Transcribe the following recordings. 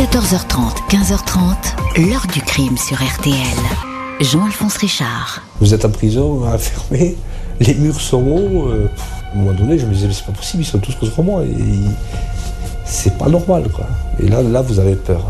14h30, 15h30, l'heure du crime sur RTL. Jean-Alphonse Richard. Vous êtes en prison, enfermé, les murs sont hauts. euh, à un moment donné, je me disais, mais c'est pas possible, ils sont tous contre moi. Et c'est pas normal, quoi. Et là, là, vous avez peur.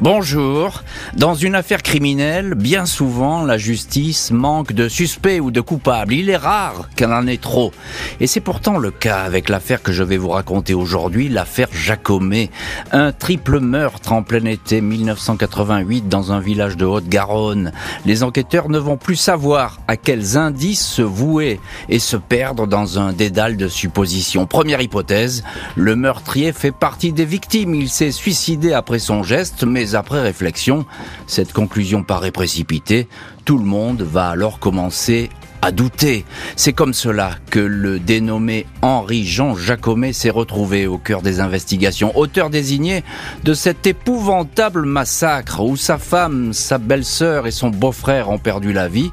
Bonjour. Dans une affaire criminelle, bien souvent, la justice manque de suspects ou de coupables. Il est rare qu'elle en ait trop. Et c'est pourtant le cas avec l'affaire que je vais vous raconter aujourd'hui, l'affaire Jacomet. Un triple meurtre en plein été 1988 dans un village de Haute-Garonne. Les enquêteurs ne vont plus savoir à quels indices se vouer et se perdre dans un dédale de suppositions. Première hypothèse, le meurtrier fait partie des victimes. Il s'est suicidé après son geste, mais après réflexion, cette conclusion paraît précipitée. Tout le monde va alors commencer à douter. C'est comme cela que le dénommé Henri-Jean Jacomet s'est retrouvé au cœur des investigations, auteur désigné de cet épouvantable massacre où sa femme, sa belle-sœur et son beau-frère ont perdu la vie.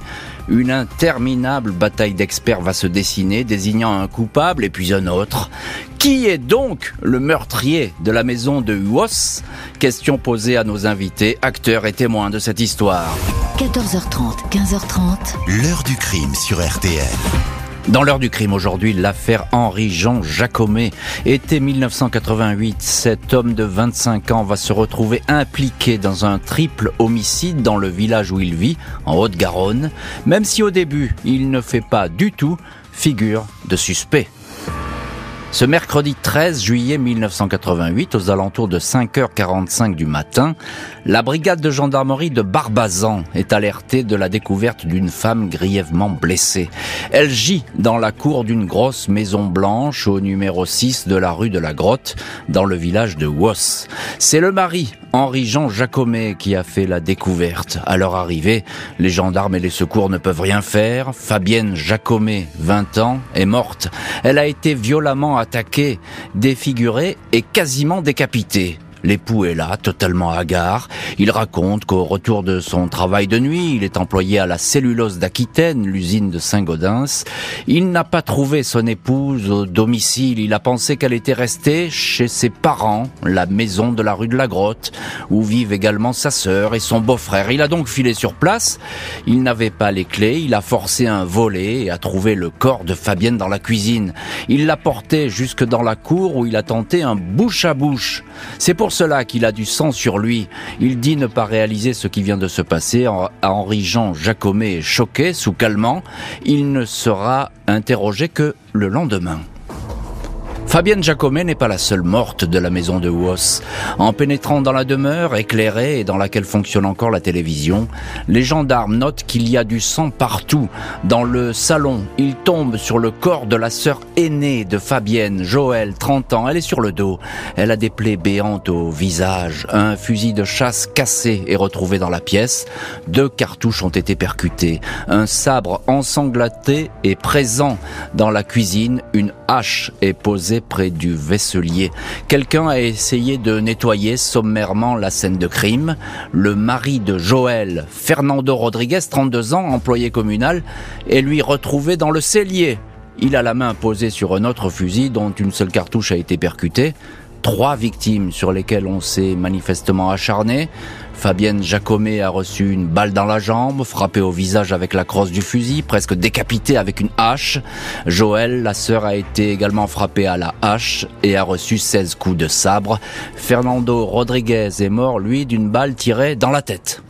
Une interminable bataille d'experts va se dessiner, désignant un coupable et puis un autre. Qui est donc le meurtrier de la maison de Huos? Question posée à nos invités, acteurs et témoins de cette histoire. 14h30, 15h30, L'heure du crime sur RTL. Dans l'heure du crime aujourd'hui, l'affaire Henri-Jean Jacomet. Été 1988, cet homme de 25 ans va se retrouver impliqué dans un triple homicide dans le village où il vit, en Haute-Garonne, même si au début, il ne fait pas du tout figure de suspect. Ce mercredi 13 juillet 1988, aux alentours de 5h45 du matin, la brigade de gendarmerie de Barbazan est alertée de la découverte d'une femme grièvement blessée. Elle gît dans la cour d'une grosse maison blanche au numéro 6 de la rue de la Grotte, dans le village de Wos. C'est le mari, Henri-Jean Jacomet, qui a fait la découverte. À leur arrivée, les gendarmes et les secours ne peuvent rien faire. Fabienne Jacomet, 20 ans, est morte. Elle a été violemment attaquée, défigurée et quasiment décapitée. L'époux est là, totalement hagard. Il raconte qu'au retour de son travail de nuit, il est employé à la cellulose d'Aquitaine, l'usine de Saint-Gaudens. Il n'a pas trouvé son épouse au domicile. Il a pensé qu'elle était restée chez ses parents, la maison de la rue de la Grotte, où vivent également sa sœur et son beau-frère. Il a donc filé sur place. Il n'avait pas les clés. Il a forcé un volet et a trouvé le corps de Fabienne dans la cuisine. Il l'a porté jusque dans la cour où il a tenté un bouche à bouche. C'est pour cela qu'il a du sang sur lui. Il dit ne pas réaliser ce qui vient de se passer. À Henri-Jean Jacomet choqué, sous calmant. Il ne sera interrogé que le lendemain. Fabienne Jacomet n'est pas la seule morte de la maison de Wos. En pénétrant dans la demeure, éclairée et dans laquelle fonctionne encore la télévision, les gendarmes notent qu'il y a du sang partout. Dans le salon, ils tombent sur le corps de la sœur aînée de Fabienne, Joël, 30 ans. Elle est sur le dos. Elle a des plaies béantes au visage. Un fusil de chasse cassé est retrouvé dans la pièce. Deux cartouches ont été percutées. Un sabre ensanglanté est présent dans la cuisine. Une hache est posée près du vaisselier. Quelqu'un a essayé de nettoyer sommairement la scène de crime. Le mari de Joël, Fernando Rodriguez, 32 ans, employé communal, est lui retrouvé dans le cellier. Il a la main posée sur un autre fusil dont une seule cartouche a été percutée. Trois victimes sur lesquelles on s'est manifestement acharné. Fabienne Jacomet a reçu une balle dans la jambe, frappée au visage avec la crosse du fusil, presque décapitée avec une hache. Joël, la sœur, a été également frappée à la hache et a reçu 16 coups de sabre. Fernando Rodriguez est mort, lui, d'une balle tirée dans la tête.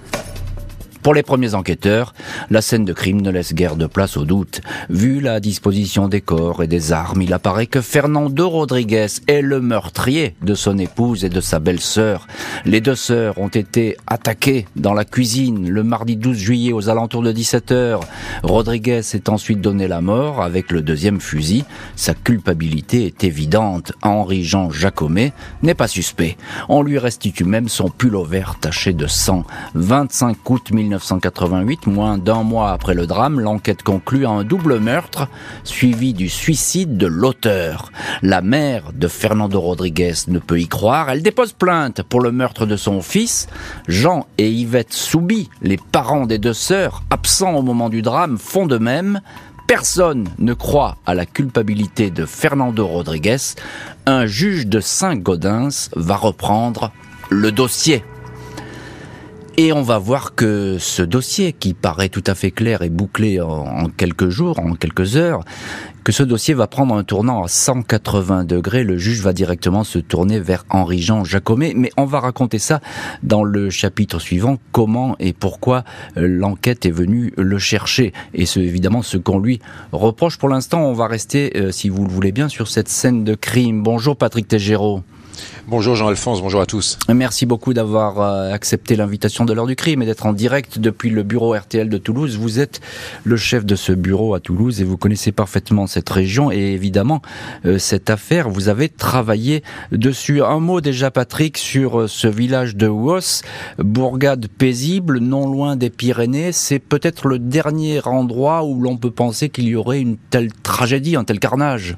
Pour les premiers enquêteurs, la scène de crime ne laisse guère de place au doute. Vu la disposition des corps et des armes, il apparaît que Fernando Rodriguez est le meurtrier de son épouse et de sa belle-sœur. Les deux sœurs ont été attaquées dans la cuisine le mardi 12 juillet aux alentours de 17 heures. Rodriguez s'est ensuite donné la mort avec le deuxième fusil. Sa culpabilité est évidente. Henri-Jean Jacomet n'est pas suspect. On lui restitue même son pull vert taché de sang. 25 août 1988, moins d'un mois après le drame, l'enquête conclut à un double meurtre suivi du suicide de l'auteur. La mère de Fernando Rodriguez ne peut y croire. Elle dépose plainte pour le meurtre de son fils. Jean et Yvette Soubi, les parents des deux sœurs, absents au moment du drame, font de même. Personne ne croit à la culpabilité de Fernando Rodriguez. Un juge de Saint-Gaudens va reprendre le dossier. Et on va voir que ce dossier, qui paraît tout à fait clair et bouclé en, quelques jours, en quelques heures, que ce dossier va prendre un tournant à 180 degrés. Le juge va directement se tourner vers Henri-Jean Jacomet. Mais on va raconter ça dans le chapitre suivant, comment et pourquoi euh, l'enquête est venue le chercher. Et c'est évidemment ce qu'on lui reproche. Pour l'instant, on va rester, euh, si vous le voulez bien, sur cette scène de crime. Bonjour Patrick Tégéraud. Bonjour Jean-Alphonse, bonjour à tous. Merci beaucoup d'avoir euh, accepté l'invitation de l'heure du crime et d'être en direct depuis le bureau RTL de Toulouse. Vous êtes le chef de ce bureau à Toulouse et vous connaissez parfaitement cette région et évidemment euh, cette affaire. Vous avez travaillé dessus. Un mot déjà Patrick sur euh, ce village de Wos, bourgade paisible, non loin des Pyrénées. C'est peut-être le dernier endroit où l'on peut penser qu'il y aurait une telle tragédie, un tel carnage.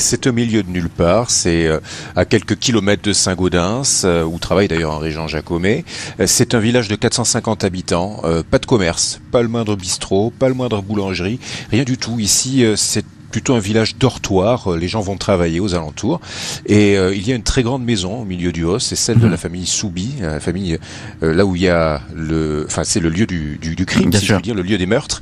C'est au milieu de nulle part, c'est euh, à quelques kilomètres de Saint-Gaudens, euh, où travaille d'ailleurs Henri-Jean Jacomet. Euh, c'est un village de 450 habitants, pas de commerce, pas le moindre bistrot, pas le moindre boulangerie, rien du tout. Ici, c'est plutôt un village dortoir. Les gens vont travailler aux alentours. Et euh, il y a une très grande maison au milieu du Haut. C'est celle de mhm. la famille Soubi, euh, la famille euh, là où il y a le, enfin c'est le lieu du, du, du crime, si je veux dire, le lieu des meurtres.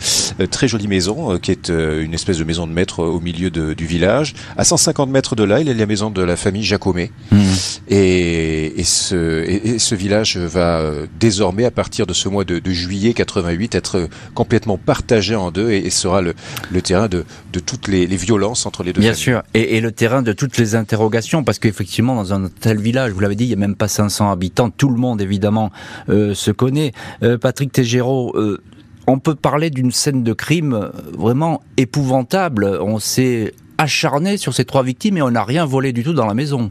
très jolie maison qui est une espèce de maison de maître au milieu de, du village. À 150 mètres de là, il y a la maison de la famille Jacomet. Mhm. Et, et, ce, et, ce village va désormais, à partir de ce mois de, de juillet 88, être complètement partagé en deux et, sera le, le terrain de, de toutes les les, violences entre les deux. Bien sûr, et, le terrain de toutes les interrogations, parce qu'effectivement, dans un tel village, vous l'avez dit, il n'y a même pas 500 habitants, tout le monde évidemment euh, se connaît. Euh, Patrick Tégéraud, euh, on peut parler d'une scène de crime vraiment épouvantable. On s'est acharné sur ces trois victimes et on n'a rien volé du tout dans la maison.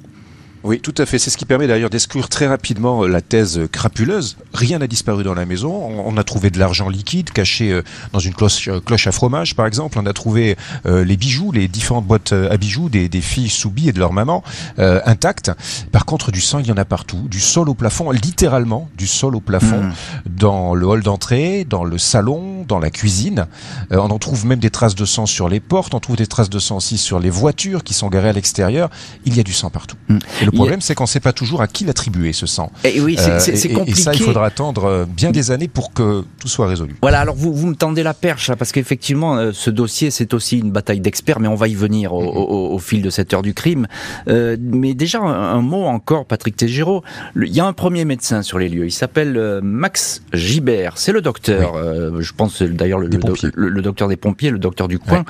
Oui, tout à fait. C'est ce qui permet d'ailleurs d'exclure très rapidement euh, la thèse crapuleuse. Rien n'a disparu dans la maison. On a trouvé de l'argent liquide caché euh, dans une cloche, euh, cloche, à fromage, par exemple. On a trouvé les bijoux, les différentes boîtes à bijoux des, des filles soubies et de leur maman intactes. Par contre, du sang, il y en a partout, du sol au plafond, littéralement du sol au plafond, mmh. dans le hall d'entrée, dans le salon, dans la cuisine. on en trouve même des traces de sang sur les portes. On trouve des traces de sang aussi sur les voitures qui sont garées à l'extérieur. Il y a du sang partout. Mmh. Le problème, c'est qu'on ne sait pas toujours à qui l'attribuer ce sang. Et oui, c'est compliqué. Euh, et ça, il faudra attendre euh, bien des années pour que tout soit résolu. Voilà, alors vous, vous me tendez la perche, parce qu'effectivement, euh, ce dossier, c'est aussi une bataille d'experts, mais on va y venir au, fil de cette heure du crime. mais déjà, un, mot encore, Patrick Tégéraud. Il y a un premier médecin sur les lieux. Il s'appelle Max Gibert. C'est le docteur. je pense d'ailleurs le, le, docteur des pompiers, le docteur du coin.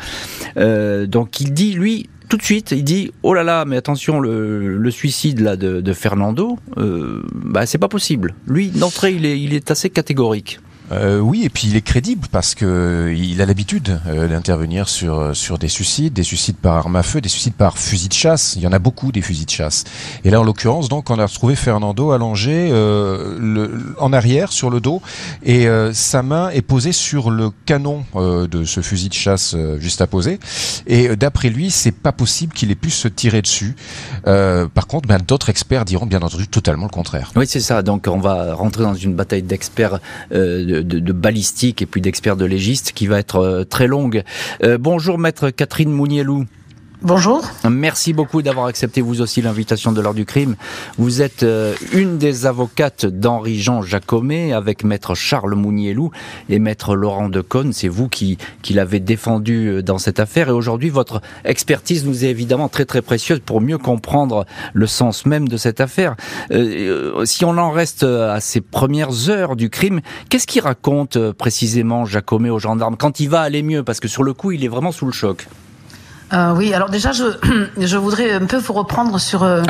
donc il dit, lui, tout de suite, il dit oh là là, mais attention, le, suicide de, Fernando, euh, bah c'est pas possible. Lui, d'entrée, il est, il est assez catégorique. Euh, oui, et puis il est crédible parce que il a l'habitude euh, d'intervenir sur sur des suicides, des suicides par arme à feu, des suicides par fusil de chasse. Il y en a beaucoup des fusils de chasse. Et là, en l'occurrence, donc, on a retrouvé Fernando allongé euh, le, en arrière sur le dos et sa main est posée sur le canon de ce fusil de chasse juste à poser. Et d'après lui, c'est pas possible qu'il ait pu se tirer dessus. par contre, ben, d'autres experts diront bien entendu totalement le contraire. Oui, c'est ça. Donc, on va rentrer dans une bataille d'experts. De de, balistique et puis d'experts de légiste qui va être euh, très longue. Euh, bonjour maître Catherine Mounielou. Bonjour. Merci beaucoup d'avoir accepté vous aussi l'invitation de l'heure du crime. Vous êtes euh, une des avocates d'Henri-Jean Jacomet avec maître Charles Mounielou et maître Laurent Decaune. C'est vous qui, l'avez défendu euh, dans cette affaire et aujourd'hui votre expertise nous est évidemment très très précieuse pour mieux comprendre le sens même de cette affaire. Euh, si on en reste à ces premières heures du crime, qu'est-ce qu'il raconte précisément Jacomet aux gendarmes quand il va aller mieux? Parce que sur le coup il est vraiment sous le choc. Euh, oui, alors déjà, je, je voudrais un peu vous reprendre sur euh,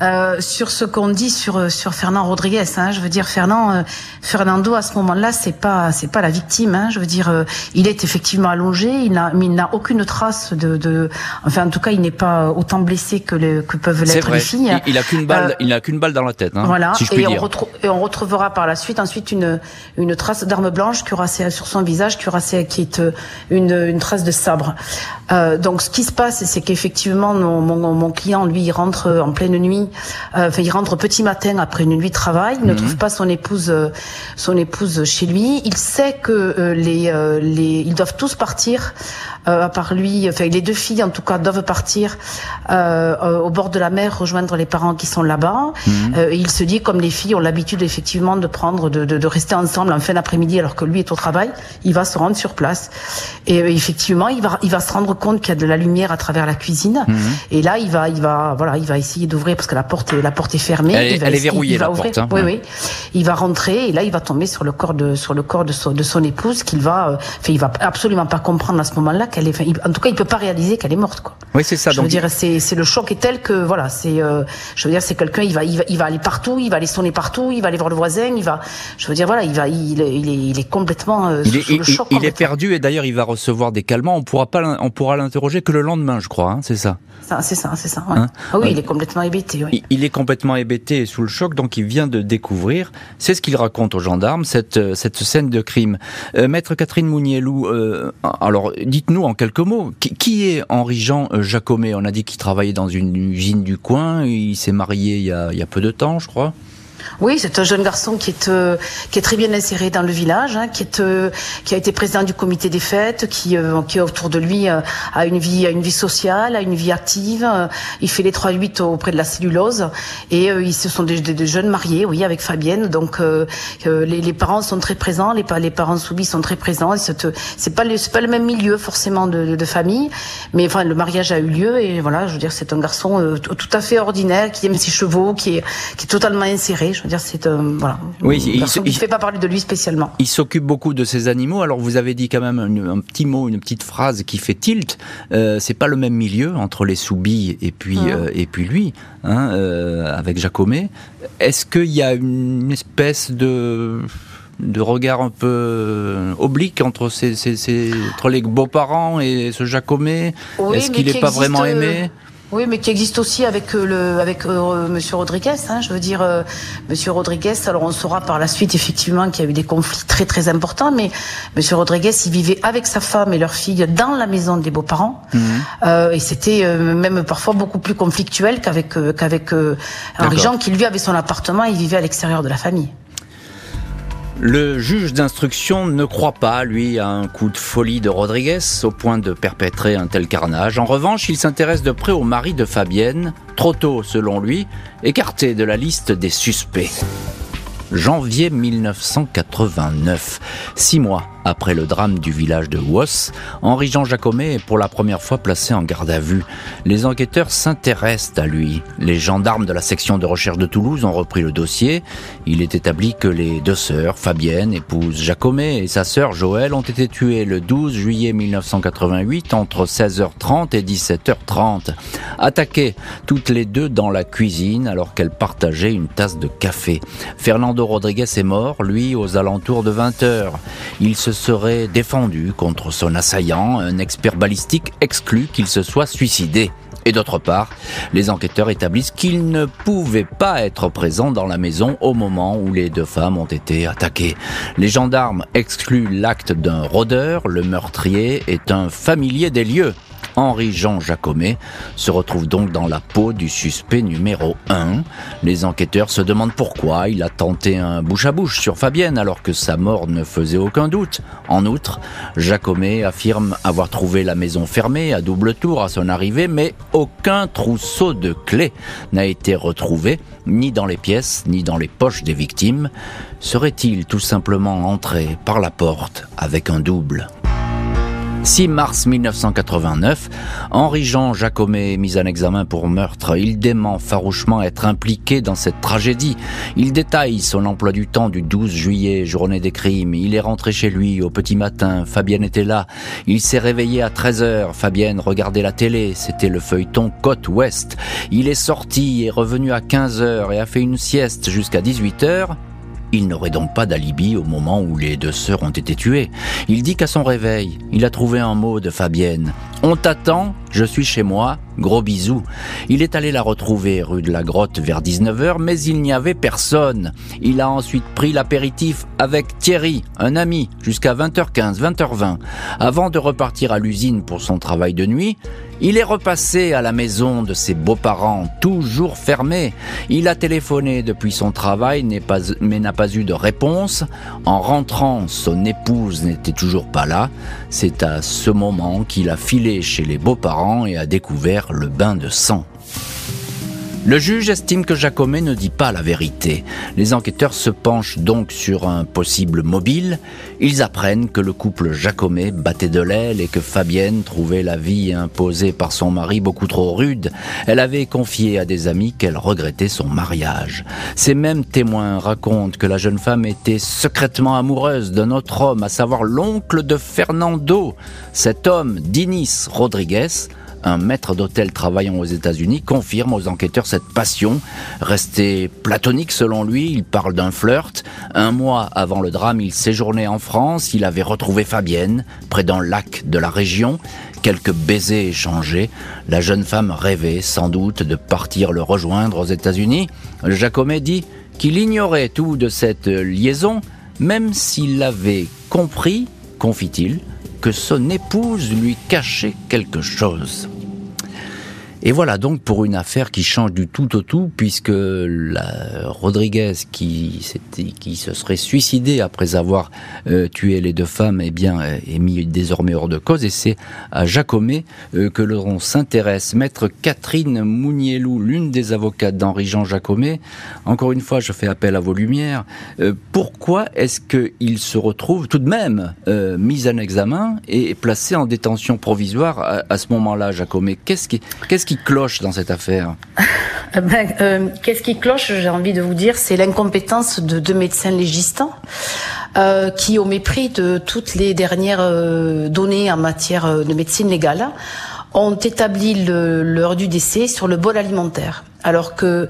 euh sur ce qu'on dit sur euh, sur Fernand Rodriguez. Hein. Je veux dire, Fernand euh, Fernando à ce moment-là, c'est pas c'est pas la victime. Hein. Je veux dire, il est effectivement allongé, il n'a mais il n'a aucune trace de, de enfin en tout cas, il n'est pas autant blessé que le, que peuvent l'être les filles. Il, il a qu'une balle, il n'a qu'une balle dans la tête. Hein, voilà. Si je et, on et on retrouvera par la suite ensuite une une trace d'arme blanche qui aura sur son visage, qui aura qui est une une trace de sabre. donc ce qui se passe, c'est qu'effectivement, mon, mon, client, lui, il rentre en pleine nuit. Euh, enfin, il rentre petit matin après une nuit de travail. Il ne mhm. trouve pas son épouse, euh, son épouse chez lui. Il sait que euh, les, les, ils doivent tous partir euh, à part lui, enfin les deux filles en tout cas doivent partir euh, au bord de la mer rejoindre les parents qui sont là-bas. Mhm. il se dit comme les filles ont l'habitude effectivement de prendre, de, de, de rester ensemble en fin d'après-midi alors que lui est au travail, il va se rendre sur place. Et effectivement, il va, il va se rendre compte qu'il y a de la lumière à travers la cuisine. Mhm. Et là, il va, il va, voilà, il va essayer d'ouvrir parce que la porte, la porte est fermée. Elle, elle est verrouillée la porte. Hein. oui, oui. Il va rentrer et là, il va tomber sur le corps de, sur le corps de son, de son épouse qu'il va, euh, il va absolument pas comprendre à ce moment-là qu'elle est, en tout cas, il peut pas réaliser qu'elle est morte, quoi. Oui, c'est ça. Je veux dire, c'est, le choc est tel que, voilà, c'est, euh, je veux dire, c'est quelqu'un, il va, il va, il va aller partout, il va aller sonner partout, il va aller voir le voisin, il va, je veux dire, voilà, il va, il, il est, il est complètement euh, il est, le choc. Il, est perdu et d'ailleurs, il va recevoir des calmants. On pourra pas, on pourra l'interroger que le lendemain, je crois. Hein, c'est ça. C'est ça, c'est ça. Ouais. Hein ah oui, il est complètement hébété. Oui. Il, est complètement hébété et sous le choc, donc il vient de découvrir. C'est ce qu'il raconte aux gendarmes cette cette scène de crime. Euh, Maître Catherine Mounielou, euh, alors dites-nous en quelques mots, qui, est Henri-Jean euh, Jacomet On a dit qu'il travaillait dans une usine du coin, il s'est marié il y, a, il y a peu de temps, je crois. Oui, c'est un jeune garçon qui est euh, qui est très bien inséré dans le village, hein, qui est euh, qui a été président du comité des fêtes, qui euh, qui autour de lui a une vie a une vie sociale, a une vie active. il fait les 3-8 auprès de la cellulose et ils se sont des, jeunes mariés, oui, avec Fabienne. Donc les, les, parents sont très présents, les, les parents soumis sont très présents. C'est pas le pas le même milieu forcément de, de, famille, mais enfin le mariage a eu lieu et voilà, je veux dire c'est un garçon tout à fait ordinaire qui aime ses chevaux, qui est qui est totalement inséré. Je veux dire, c'est euh, voilà. Oui, il ne fait pas parler de lui spécialement. Il s'occupe beaucoup de ses animaux. Alors vous avez dit quand même un, petit mot, une petite phrase qui fait tilt. Euh, c'est pas le même milieu entre les Soubis et puis mmh. euh, et puis lui, hein, euh, avec Jacomet. Est-ce qu'il y a une espèce de de regard un peu oblique entre, ces, ces, entre les beaux-parents et ce Jacomet Est-ce qu'il n'est pas vraiment aimé? Oui, mais qui existe aussi avec euh, le avec euh, Monsieur Rodriguez. Hein, je veux dire, euh, Monsieur Rodriguez. Alors on saura par la suite effectivement qu'il y a eu des conflits très très importants, mais Monsieur Rodriguez, il vivait avec sa femme et leur fille dans la maison des beaux-parents, mhm. euh, et c'était euh, même parfois beaucoup plus conflictuel qu'avec qu'avec Henri Jean, qui lui avait son appartement et il vivait à l'extérieur de la famille. Le juge d'instruction ne croit pas, lui, à un coup de folie de Rodriguez au point de perpétrer un tel carnage. En revanche, il s'intéresse de près au mari de Fabienne, trop tôt selon lui, écarté de la liste des suspects. Janvier 1989, six mois après le drame du village de Wos, Henri-Jean Jacomet est pour la première fois placé en garde à vue. Les enquêteurs s'intéressent à lui. Les gendarmes de la section de recherche de Toulouse ont repris le dossier. Il est établi que les deux sœurs, Fabienne, épouse Jacomet, et sa sœur Joëlle, ont été tuées le 12 juillet 1988 entre 16h30 et 17h30. Attaquées toutes les deux dans la cuisine alors qu'elles partageaient une tasse de café. Fernando Rodriguez est mort, lui, aux alentours de 20h. Il se serait défendu contre son assaillant, un expert balistique exclut qu'il se soit suicidé. Et d'autre part, les enquêteurs établissent qu'il ne pouvait pas être présent dans la maison au moment où les deux femmes ont été attaquées. Les gendarmes excluent l'acte d'un rôdeur, le meurtrier est un familier des lieux. Henri-Jean Jacomet se retrouve donc dans la peau du suspect numéro 1. Les enquêteurs se demandent pourquoi il a tenté un bouche à bouche sur Fabienne alors que sa mort ne faisait aucun doute. En outre, Jacomet affirme avoir trouvé la maison fermée à double tour à son arrivée, mais aucun trousseau de clés n'a été retrouvé, ni dans les pièces, ni dans les poches des victimes. Serait-il tout simplement entré par la porte avec un double? 6 mars 1989, Henri-Jean Jacomet est mis en examen pour meurtre. Il dément farouchement être impliqué dans cette tragédie. Il détaille son emploi du temps du 12 juillet, journée des crimes. Il est rentré chez lui au petit matin. Fabienne était là. Il s'est réveillé à 13 heures. Fabienne regardait la télé. C'était le feuilleton Côte Ouest. Il est sorti et revenu à 15 heures et a fait une sieste jusqu'à 18 heures. Il n'aurait donc pas d'alibi au moment où les deux sœurs ont été tuées. Il dit qu'à son réveil, il a trouvé un mot de Fabienne. On t'attend, je suis chez moi, gros bisous. Il est allé la retrouver rue de la Grotte vers 19h, mais il n'y avait personne. Il a ensuite pris l'apéritif avec Thierry, un ami, jusqu'à 20h15, 20h20. Avant de repartir à l'usine pour son travail de nuit, il est repassé à la maison de ses beaux-parents, toujours fermée. Il a téléphoné depuis son travail, mais n'a pas eu de réponse. En rentrant, son épouse n'était toujours pas là. C'est à ce moment qu'il a filé chez les beaux-parents et a découvert le bain de sang. Le juge estime que Jacomet ne dit pas la vérité. Les enquêteurs se penchent donc sur un possible mobile. Ils apprennent que le couple Jacomet battait de l'aile et que Fabienne trouvait la vie imposée par son mari beaucoup trop rude. Elle avait confié à des amis qu'elle regrettait son mariage. Ces mêmes témoins racontent que la jeune femme était secrètement amoureuse d'un autre homme, à savoir l'oncle de Fernando. Cet homme, Dinis Rodriguez, un maître d'hôtel travaillant aux États-Unis, confirme aux enquêteurs cette passion. Restée platonique selon lui, il parle d'un flirt. Un mois avant le drame, il séjournait en France, il avait retrouvé Fabienne, près d'un lac de la région. Quelques baisers échangés, la jeune femme rêvait sans doute de partir le rejoindre aux États-Unis. Jacomet dit qu'il ignorait tout de cette liaison, même s'il avait compris, confie-t-il, que son épouse lui cachait quelque chose. Et voilà donc pour une affaire qui change du tout au tout, puisque la Rodriguez qui, qui se serait suicidé après avoir euh, tué les deux femmes, eh bien, euh, est mis désormais hors de cause. Et c'est à Jacomet euh, que l'on s'intéresse. Maître Catherine Mounielou, l'une des avocates d'Henri-Jean Jacomet. Encore une fois, je fais appel à vos lumières. pourquoi est-ce qu'il se retrouve tout de même mis en examen et placé en détention provisoire à, ce moment-là, Jacomet Qu'est-ce qui, qui cloche dans cette affaire eh ben, euh, Qu'est-ce qui cloche, j'ai envie de vous dire, c'est l'incompétence de deux médecins légistants euh, qui, au mépris de toutes les dernières euh, données en matière de médecine légale, ont établi l'heure du décès sur le bol alimentaire. Alors que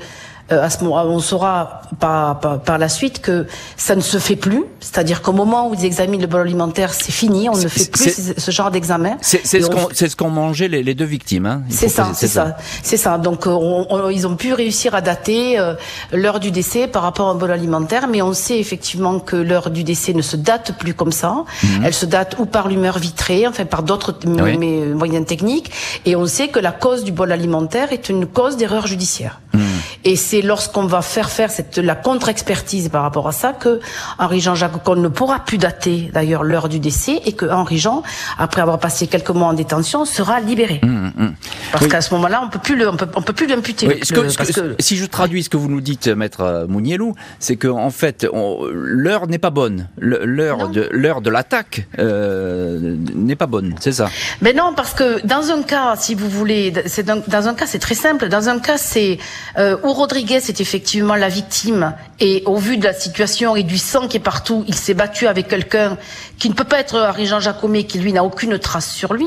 euh, à ce moment, on saura par, par, la suite que ça ne se fait plus. C'est-à-dire qu'au moment où ils examinent le bol alimentaire, c'est fini. On ne fait plus ce genre d'examen. C'est ce qu'ont mangé les, les, deux victimes. Hein. C'est ça, c'est ça, c'est ça. Donc euh, ils ont pu réussir à dater euh, l'heure du décès par rapport au bol alimentaire, mais on sait effectivement que l'heure du décès ne se date plus comme ça. Mhm. Elle se date ou par l'humeur vitrée, enfin par d'autres moyens techniques, et on sait que la cause du bol alimentaire est une cause d'erreur judiciaire. Mhm. Et c'est lorsqu'on va faire faire cette, la contre-expertise par rapport à ça que Henri-Jean Jacques ne pourra plus dater d'ailleurs l'heure du décès et que Henri-Jean, après avoir passé quelques mois en détention, sera libéré. Mmh, mmh, mmh. Parce qu'à ce moment-là, on peut plus le, on peut, on peut plus l'imputer. Oui, que, Si je traduis ce que vous nous dites, maître Mounielou, c'est que en fait, l'heure n'est pas bonne. L'heure de l'heure de l'attaque euh, n'est pas bonne, c'est ça? Mais non, parce que dans un cas, si vous voulez, c'est dans, dans, un cas, c'est très simple. Dans un cas, c'est euh, Rodriguez est effectivement la victime et au vu de la situation et du sang qui est partout, il s'est battu avec quelqu'un qui ne peut pas être Harry-Jean Jacomet, qui lui n'a aucune trace sur lui.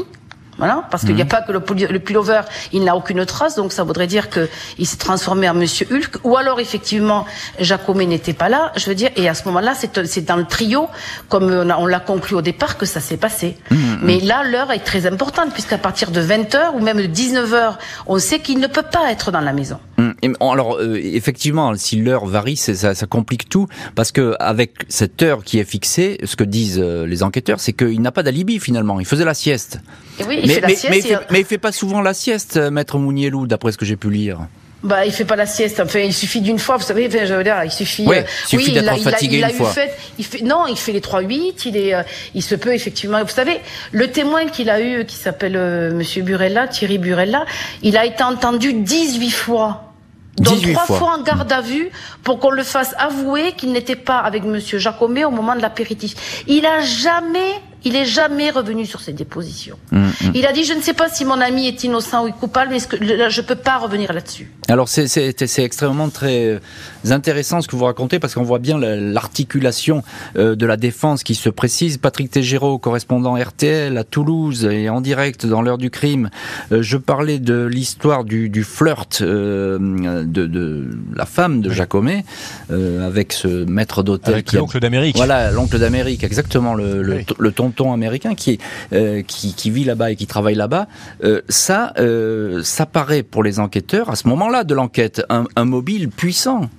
Voilà, parce qu'il n'y a mhm. pas que le, le pullover, il n'a aucune trace, donc ça voudrait dire qu'il s'est transformé en Monsieur Hulk, ou alors effectivement Jacomet n'était pas là. Je veux dire, et à ce moment-là, c'est dans le trio, comme on l'a conclu au départ, que ça s'est passé. Mhm, mhm. Mais là, l'heure est très importante, puisqu'à partir de 20 h ou même de 19 h on sait qu'il ne peut pas être dans la maison. Alors euh, effectivement, si l'heure varie, ça, ça, complique tout parce que avec cette heure qui est fixée, ce que disent euh, les enquêteurs, c'est qu'il n'a pas d'alibi finalement. Il faisait la sieste. oui, il mais, fait la sieste, mais, il fait, mais, il fait, pas souvent la sieste, euh, maître Mounielou, d'après ce que j'ai pu lire. Bah, il fait pas la sieste. Enfin, il suffit d'une fois, vous savez. je veux dire, il suffit. Ouais, il suffit d'être fatigué il a, fois. Fait, il fait, non, il fait les 3-8. Il est, il se peut effectivement. Vous savez, le témoin qu'il a eu, qui s'appelle Monsieur Burella, Thierry Burella, il a été entendu 18 fois donc trois fois. en garde à vue pour qu'on le fasse avouer qu'il n'était pas avec Monsieur Jacomet au moment de l'apéritif. Il a jamais il est jamais revenu sur ses dépositions. Mm, mm. Il a dit je ne sais pas si mon ami est innocent ou coupable, mais je ne peux pas revenir là-dessus. Alors c'est extrêmement très euh, intéressant ce que vous racontez parce qu'on voit bien l'articulation euh, de la défense qui se précise. Patrick Tégéraud, correspondant RTL à Toulouse et en direct dans l'heure du crime. Euh, je parlais de l'histoire du, flirt de, de, la femme de Jacomet avec ce maître d'hôtel. Avec l'oncle d'Amérique. Voilà, l'oncle d'Amérique, exactement le, le, ton tonton américain qui, qui, vit là-bas et qui travaille là-bas, ça, ça paraît pour les enquêteurs à ce moment-là de l'enquête un mobile puissant.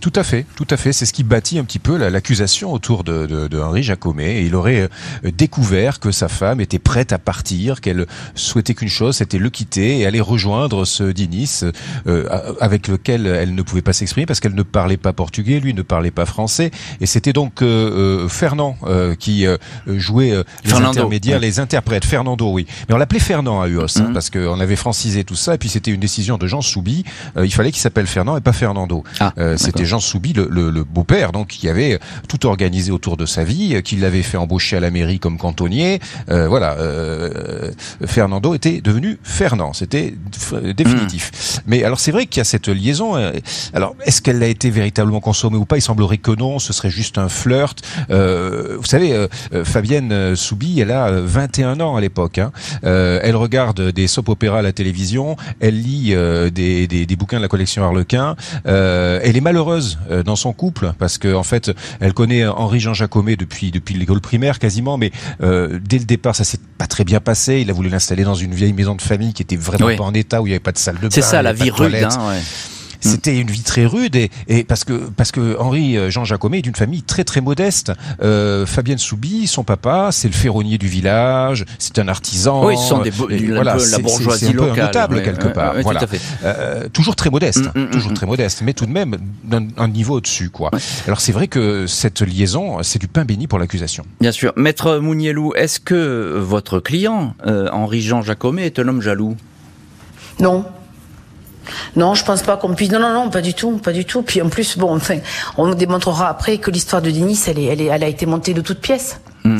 Tout à fait, tout à fait. C'est ce qui bâtit un petit peu l'accusation autour de, de, de, Henri Jacomet. il aurait euh, découvert que sa femme était prête à partir, qu'elle souhaitait qu'une chose, c'était le quitter et aller rejoindre ce Dinis euh, avec lequel elle ne pouvait pas s'exprimer parce qu'elle ne parlait pas portugais, lui ne parlait pas français. Et c'était donc euh, Fernand qui jouait les intermédiaires, les interprètes. Fernando, oui. Mais on l'appelait Fernand à UOS hein, mm-hmm. parce qu'on avait francisé tout ça. Et puis c'était une décision de Jean Soubi. il fallait qu'il s'appelle Fernand et pas Fernando. Ah, c'était Jean Soubi, le, le, beau-père, donc qui avait tout organisé autour de sa vie, euh, qui l'avait fait embaucher à la mairie comme cantonnier. Euh, voilà, euh, Fernando était devenu Fernand, c'était définitif. Hmm. Mais alors c'est vrai qu'il y a cette liaison. Alors est-ce qu'elle a été véritablement consommée ou pas? Il semblerait que non, ce serait juste un flirt. vous savez, Fabienne Soubi, elle a 21 ans à l'époque. Hein. elle regarde des soap-opéras à la télévision, elle lit des, des, des, bouquins de la collection Harlequin. elle est malheureuse euh, dans son couple parce que en fait elle connaît Henri Jean Jacomet depuis depuis l'école primaire quasiment mais euh, dès le départ ça s'est pas très bien passé. Il a voulu l'installer dans une vieille maison de famille qui était vraiment pas en état où il y avait pas de salle de bain c'est ça la vie rude hein, ouais. Mm. C'était une vie très rude et, et, parce que parce que Henri euh, Jean Jacomet est d'une famille très très modeste. Euh, Fabienne Soubi, son papa, c'est le ferronnier du village, c'est un artisan. Oui, ce sont des voilà, la bourgeoisie locale, un peu notable quelque part. voilà. Euh, toujours très modeste, mm, mm, toujours très modeste, mais tout de même d'un niveau au-dessus quoi. Alors c'est vrai que cette liaison, c'est du pain béni pour l'accusation. Bien sûr, maître Mounielou, est-ce que votre client euh, Henri Jean Jacomet est un homme jaloux? Non, non, je pense pas qu'on puisse. Non, non, non, pas du tout, pas du tout. Puis en plus, bon, enfin, on démontrera après que l'histoire de Denis, elle, est, elle, est, elle a été montée de toutes pièces. Hmm.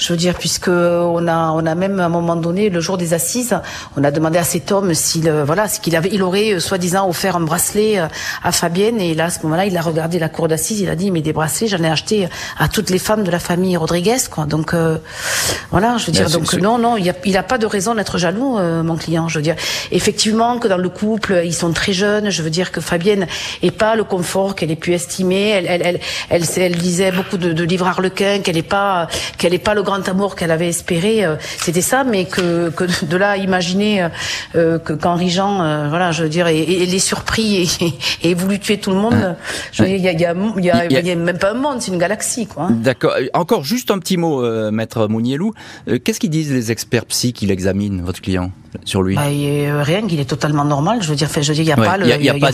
Je veux dire, puisque on a, on a même à un moment donné, le jour des assises, on a demandé à cet homme s'il, euh, voilà, ce qu'il avait, il aurait euh, soi-disant offert un bracelet euh, à Fabienne. Et là, à ce moment-là, il a regardé la cour d'assises, il a dit, mais des bracelets, j'en ai acheté à toutes les femmes de la famille Rodriguez, quoi. Donc voilà, je veux dire, donc non, non, il a, il a pas de raison d'être jaloux, mon client. Je veux dire, effectivement, que dans le couple, ils sont très jeunes. Je veux dire que Fabienne est pas le confort qu'elle ait pu estimer. Elle, elle, elle, elle, elle lisait beaucoup de, de livres harlequins, qu'elle est pas, qu'elle est pas le grand amour qu'elle avait espéré, euh, c'était ça, mais que, que de là à imaginer euh, que qu'Henri Jean, euh, voilà, je veux dire, et, les surpris et, et, voulu tuer tout le monde, il y a, y, a, y, a, même pas un monde, c'est une galaxie, quoi. Hein. D'accord. Encore juste un petit mot, maître Mounielou. Qu'est-ce qu'ils disent les experts psy qui l'examinent, votre client sur lui bah, Rien, qu'il est totalement normal. Je veux dire, je il n'y a pas le. Y a, pas,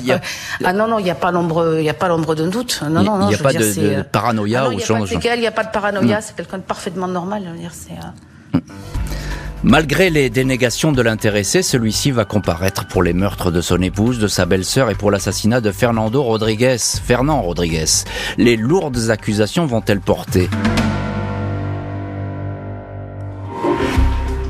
Ah non non, il n'y a pas l'ombre, il y a pas l'ombre d'un doute. Non non non. Il n'y a pas de, paranoïa ah ou. Il n'y a pas de paranoïa. C'est quelqu'un de parfaitement normal. Euh, Malgré les dénégations de l'intéressé, celui-ci va comparaître pour les meurtres de son épouse, de sa belle-sœur et pour l'assassinat de Fernando Rodriguez, Fernand Rodriguez. Les lourdes accusations vont-elles porter?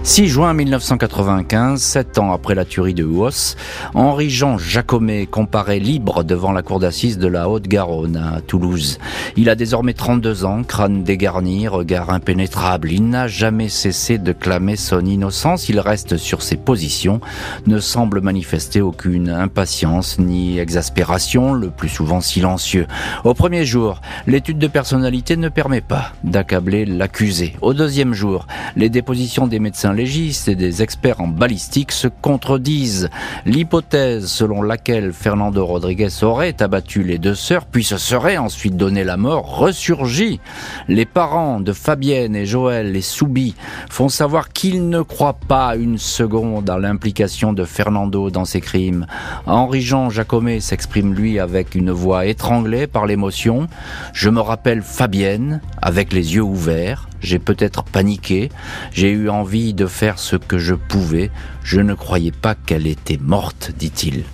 6 juin 1995, sept ans après la tuerie de Huos, Henri-Jean Jacomet comparaît libre devant la cour d'assises de la Haute-Garonne à Toulouse. Il a désormais 32 ans, crâne dégarni, regard impénétrable. Il n'a jamais cessé de clamer son innocence. Il reste sur ses positions, ne semble manifester aucune impatience ni exaspération, le plus souvent silencieux. Au premier jour, l'étude de personnalité ne permet pas d'accabler l'accusé. Au deuxième jour, les dépositions des médecins légistes et des experts en balistique se contredisent. L'hypothèse selon laquelle Fernando Rodriguez aurait abattu les deux sœurs, puis se serait ensuite donné la mort, ressurgit. Les parents de Fabienne et Joël, les Soubi, font savoir qu'ils ne croient pas une seconde à l'implication de Fernando dans ces crimes. Henri-Jean Jacomet s'exprime lui avec une voix étranglée par l'émotion. Je me rappelle Fabienne, avec les yeux ouverts, j'ai peut-être paniqué, j'ai eu envie de faire ce que je pouvais, je ne croyais pas qu'elle était morte, dit-il.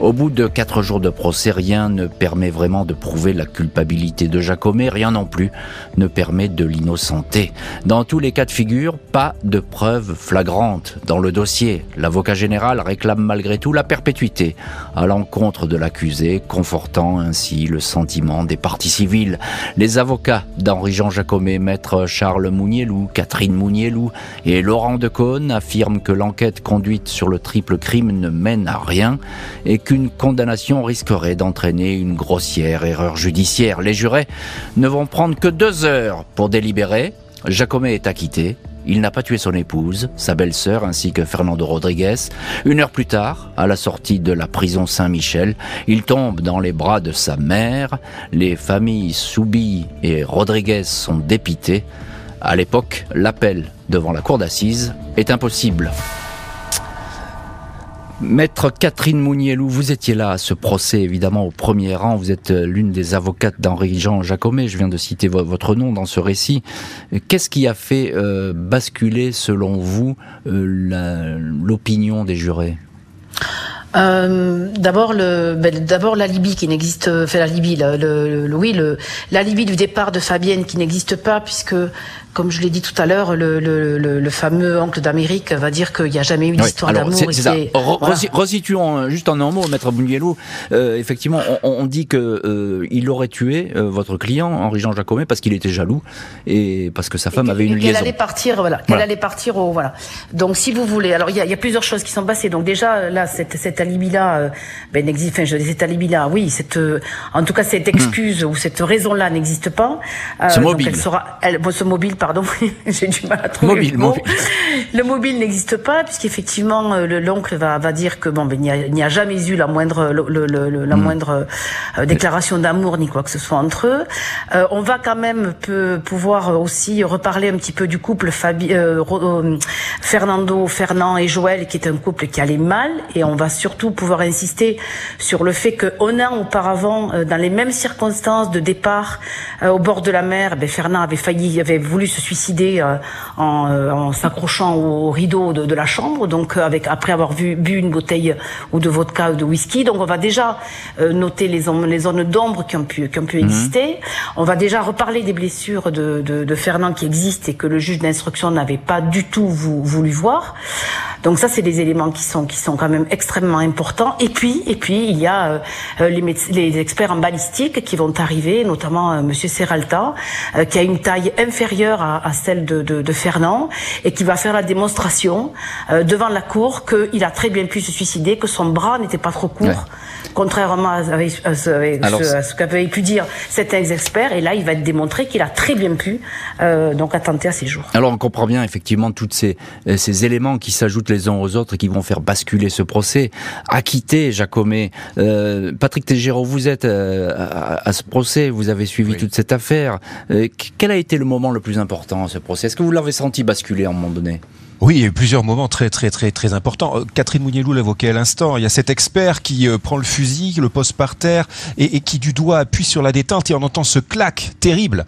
Au bout de quatre jours de procès, rien ne permet vraiment de prouver la culpabilité de Jacomet, rien non plus ne permet de l'innocenter. Dans tous les cas de figure, pas de preuves flagrantes dans le dossier. L'avocat général réclame malgré tout la perpétuité à l'encontre de l'accusé, confortant ainsi le sentiment des parties civiles. Les avocats d'Henri-Jean Jacomet, maître Charles Mounielou, Catherine Mounielou et Laurent Decaune affirment que l'enquête conduite sur le triple crime ne mène à rien et qu'une condamnation risquerait d'entraîner une grossière erreur judiciaire. Les jurés ne vont prendre que deux heures pour délibérer Jacomet est acquitté. Il n'a pas tué son épouse, sa belle-sœur ainsi que Fernando Rodriguez. Une heure plus tard, à la sortie de la prison Saint-Michel, il tombe dans les bras de sa mère. Les familles Soubi et Rodriguez sont dépitées. À l'époque, l'appel devant la cour d'assises est impossible. Maître Catherine Mounielou, vous étiez là à ce procès, évidemment, au premier rang. Vous êtes euh, l'une des avocates d'Henri-Jean Jacomet. Je viens de citer votre nom dans ce récit. Qu'est-ce qui a fait euh, basculer, selon vous, euh, l'opinion des jurés? D'abord le, ben, qui n'existe, fait oui, le, la Libye du départ de Fabienne qui n'existe pas puisque comme je l'ai dit tout à l'heure, le, le, le, fameux oncle d'Amérique va dire qu'il n'y a jamais eu d'histoire d'amour. Ça. Resituons juste en un mot, maître Bungiello. Euh, effectivement, on, dit que euh, il aurait tué euh, votre client Henri-Jean Jacomet parce qu'il était jaloux et parce que sa femme avait une liaison. Qu'elle allait partir, voilà. Qu'elle allait partir au voilà. Donc, si vous voulez, alors il y a, y a, plusieurs choses qui sont passées. Donc déjà là, cette, cet alibi-là, euh, ben n'existe. Enfin, je dis cet alibi-là, oui, cette, euh, en tout cas cette excuse ou cette raison-là n'existe pas. ce mobile. elle sera, elle, ce mobile pardon, j'ai du mal à trouver mobile, le mobile. Le mobile n'existe pas puisqu'effectivement euh, l'oncle va, va dire que bon, ben, il n'y a, a, jamais eu la moindre, le, le, la mm. moindre euh, déclaration d'amour ni quoi que ce soit entre eux. Euh, on va quand même peut pouvoir aussi reparler un petit peu du couple Fabi, euh, Fernando, Fernand et Joël, qui est un couple qui allait mal, et on va surtout pouvoir insister sur le fait que un an auparavant, dans les mêmes circonstances de départ au bord de la mer, ben, Fernand avait failli, avait voulu se suicider euh, en, euh, en s'accrochant au rideau de, de, la chambre, donc euh, avec après avoir vu, bu une bouteille ou de vodka ou de whisky. Donc on va déjà noter les, les zones d'ombre qui ont pu, qui ont pu mhm. exister. On va déjà reparler des blessures de, de, de Fernand qui existent et que le juge d'instruction n'avait pas du tout voulu voir. Donc ça, c'est des éléments qui sont qui sont quand même extrêmement importants. Et puis et puis il y a les, les, experts en balistique qui vont arriver, notamment Monsieur Serralta, qui a une taille inférieure à à, celle de, de, de, Fernand et qui va faire la démonstration euh, devant la cour qu'il a très bien pu se suicider, que son bras n'était pas trop court, contrairement à, ce, qu'avait pu dire certains experts. Et là, il va être démontré qu'il a très bien pu euh, donc attenter à ses jours. Alors on comprend bien effectivement tous ces, euh, ces éléments qui s'ajoutent les uns aux autres et qui vont faire basculer ce procès. Acquitté, Jacomet. Euh, Patrick Tégéraud, vous êtes euh, à, ce procès, vous avez suivi toute cette affaire. quel a été le moment le plus important ce procès Est-ce que vous l'avez senti basculer à un moment donné? Oui, il y a eu plusieurs moments très très très très importants. Euh, Catherine Mounielou l'évoquait à l'instant. Il y a cet expert qui euh, prend le fusil, le pose par terre et, qui du doigt appuie sur la détente et on entend ce claque terrible.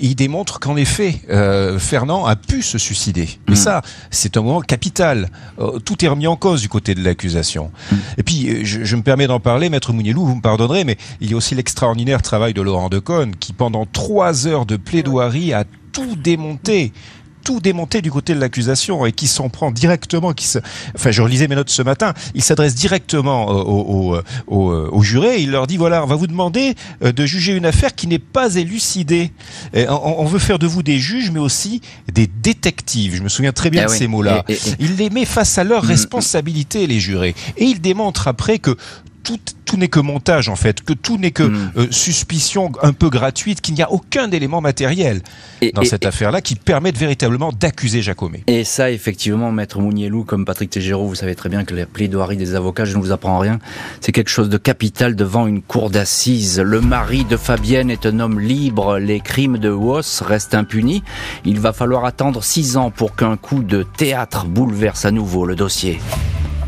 Il démontre qu'en effet, euh, Fernand a pu se suicider. Et mm. ça, c'est un moment capital. tout est remis en cause du côté de l'accusation. Mm. Et puis, je, me permets d'en parler, maître Mounielou, vous me pardonnerez, mais il y a aussi l'extraordinaire travail de Laurent Decaune qui, pendant trois heures de plaidoirie, a tout démonté tout démonté du côté de l'accusation et qui s'en prend directement, qui se... enfin je relisais mes notes ce matin, il s'adresse directement aux, aux, aux, jurés, il leur dit voilà, on va vous demander euh, de juger une affaire qui n'est pas élucidée. on, veut faire de vous des juges, mais aussi des détectives. Je me souviens très bien ah de ces mots-là. Il les met face à leurs mm. responsabilités, les jurés. Et il démontre après que tout, tout n'est que montage en fait, que tout n'est que hmm. euh, suspicion un peu gratuite, qu'il n'y a aucun élément matériel dans cette affaire-là qui permette véritablement d'accuser Jacomet. Et ça, effectivement, Maître Mounielou, comme Patrick Tégéraud, vous savez très bien que la plaidoirie des avocats, je ne vous apprends rien, c'est quelque chose de capital devant une cour d'assises. Le mari de Fabienne est un homme libre, les crimes de Woss restent impunis. Il va falloir attendre six ans pour qu'un coup de théâtre bouleverse à nouveau le dossier.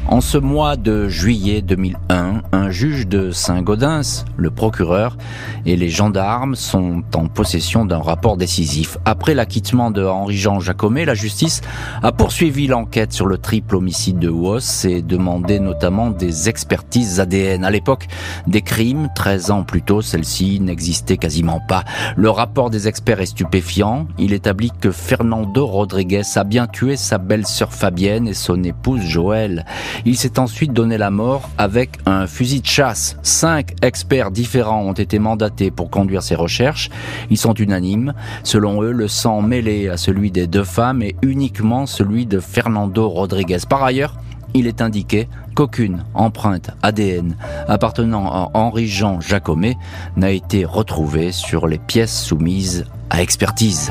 En ce mois de juillet 2001, un juge de Saint-Gaudens, le procureur et les gendarmes sont en possession d'un rapport décisif. Après l'acquittement de Henri-Jean Jacomet, la justice a poursuivi l'enquête sur le triple homicide de Woss et demandé notamment des expertises ADN. À l'époque des crimes, 13 ans plus tôt, celle-ci n'existait quasiment pas. Le rapport des experts est stupéfiant. Il établit que Fernando Rodriguez a bien tué sa belle-sœur Fabienne et son épouse Joël. Il s'est ensuite donné la mort avec un fusil de chasse. Cinq experts différents ont été mandatés pour conduire ces recherches. Ils sont unanimes. Selon eux, le sang mêlé à celui des deux femmes est uniquement celui de Fernando Rodriguez. Par ailleurs, il est indiqué qu'aucune empreinte ADN appartenant à Henri-Jean Jacomet n'a été retrouvée sur les pièces soumises à expertise.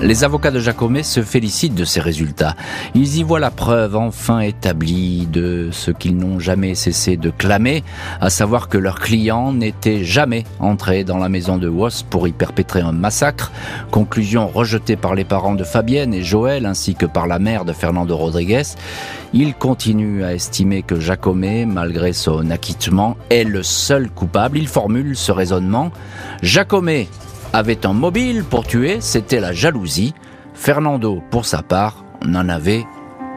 Les avocats de Jacomet se félicitent de ces résultats. Ils y voient la preuve enfin établie de ce qu'ils n'ont jamais cessé de clamer, à savoir que leur client n'était jamais entré dans la maison de Woss pour y perpétrer un massacre. Conclusion rejetée par les parents de Fabienne et Joël ainsi que par la mère de Fernando Rodriguez. Ils continuent à estimer que Jacomet, malgré son acquittement, est le seul coupable. Il formule ce raisonnement. Jacomet avait un mobile pour tuer, c'était la jalousie. Fernando, pour sa part, n'en avait